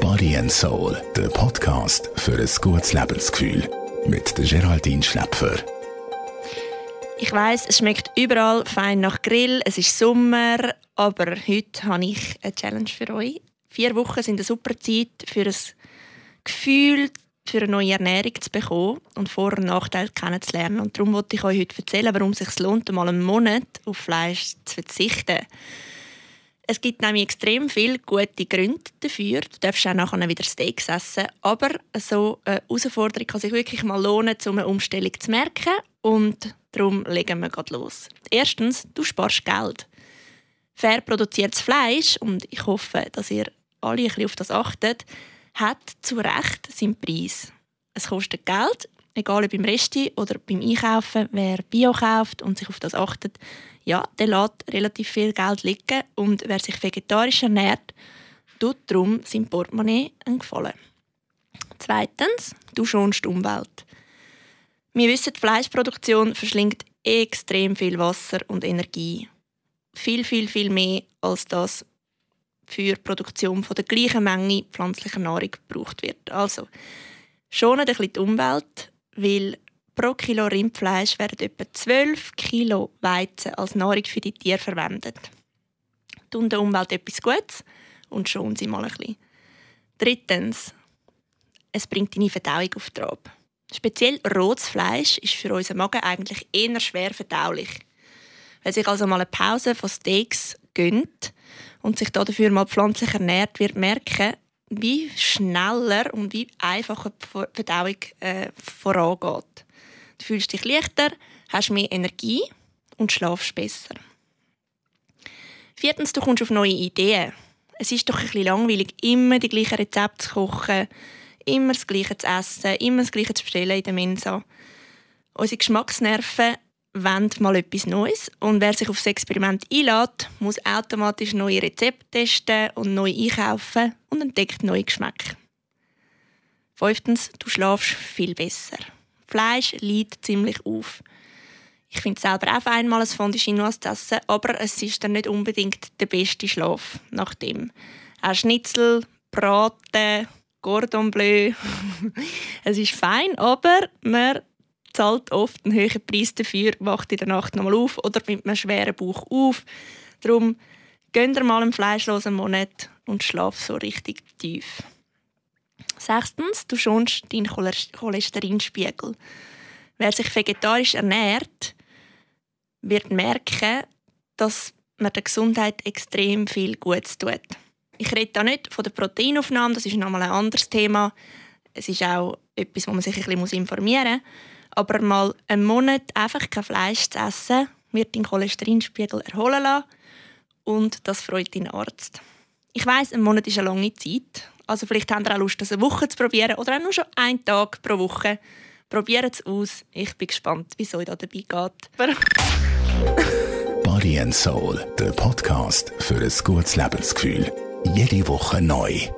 Body and Soul, der Podcast für ein gutes Lebensgefühl. Mit der Geraldine Schläpfer. Ich weiß, es schmeckt überall fein nach Grill, es ist Sommer, aber heute habe ich eine Challenge für euch. Vier Wochen sind eine super Zeit für ein Gefühl, für eine neue Ernährung zu bekommen und Vor- und Nachteile kennenzulernen. Und darum wollte ich euch heute erzählen, warum es sich lohnt, mal einen Monat auf Fleisch zu verzichten. Es gibt nämlich extrem viele gute Gründe dafür. Du darfst auch nachher wieder Steaks essen. Aber so eine Herausforderung kann sich wirklich mal lohnen, um eine Umstellung zu merken. Und darum legen wir gerade los. Erstens, du sparst Geld. Fair produziertes Fleisch, und ich hoffe, dass ihr alle ein bisschen auf das achtet, hat zu Recht seinen Preis. Es kostet Geld, egal ob beim Resti oder beim Einkaufen. Wer Bio kauft und sich auf das achtet, ja, der lässt relativ viel Geld liegen. Und wer sich vegetarisch ernährt, tut darum sein Portemonnaie einen Gefallen. Zweitens, du schonst die Umwelt. Wir wissen, die Fleischproduktion verschlingt extrem viel Wasser und Energie. Viel, viel, viel mehr als das für die Produktion von der gleichen Menge pflanzlicher Nahrung gebraucht wird. Also, schonen ein bisschen die Umwelt, weil pro Kilo Rindfleisch werden etwa 12 Kilo Weizen als Nahrung für die Tiere verwendet. Tun der Umwelt etwas Gutes und schonen sie mal ein bisschen. Drittens, es bringt deine Verdauung auf Trab. Speziell rotes Fleisch ist für unseren Magen eigentlich eher schwer verdaulich. Wer sich also mal eine Pause von Steaks gönnt und sich dafür mal pflanzlich ernährt, wird merken, wie schneller und wie einfacher die Verdauung äh, vorangeht. Du fühlst dich leichter, hast mehr Energie und schlafst besser. Viertens, du kommst auf neue Ideen. Es ist doch ein bisschen langweilig, immer die gleichen Rezepte zu kochen, immer das Gleiche zu essen, immer das Gleiche zu bestellen in der Mensa. Unsere Geschmacksnerven wollen mal etwas Neues und wer sich auf das Experiment einlädt, muss automatisch neue Rezepte testen und neu einkaufen und entdeckt neue Geschmäcker. Fünftens, du schlafst viel besser. Fleisch liegt ziemlich auf. Ich finde selber auch fein, mal ein Fondue Chinoise zu essen, aber es ist dann nicht unbedingt der beste Schlaf nach dem. Auch Schnitzel, Braten, Cordon Bleu. es ist fein, aber man zahlt oft einen höheren Preis dafür, wacht in der Nacht nochmal auf oder mit einem schweren Bauch auf. Darum gönnt ihr mal einen fleischlosen Monat und schlaf so richtig tief. Sechstens, du schonst deinen Cholesterinspiegel. Wer sich vegetarisch ernährt, wird merken, dass man der Gesundheit extrem viel Gutes tut. Ich rede da nicht von der Proteinaufnahme, das ist nochmal ein anderes Thema. Es ist auch etwas, wo man sich ein bisschen informieren muss. Aber mal einen Monat einfach kein Fleisch zu essen, wird den Cholesterinspiegel erholen lassen und das freut deinen Arzt. Ich weiß, ein Monat ist eine lange Zeit. Also vielleicht habt ihr auch Lust, das eine Woche zu probieren oder auch nur schon einen Tag pro Woche. Probiert es aus. Ich bin gespannt, wie es euch da dabei geht. Body and Soul, der Podcast für ein gutes Lebensgefühl. Jede Woche neu.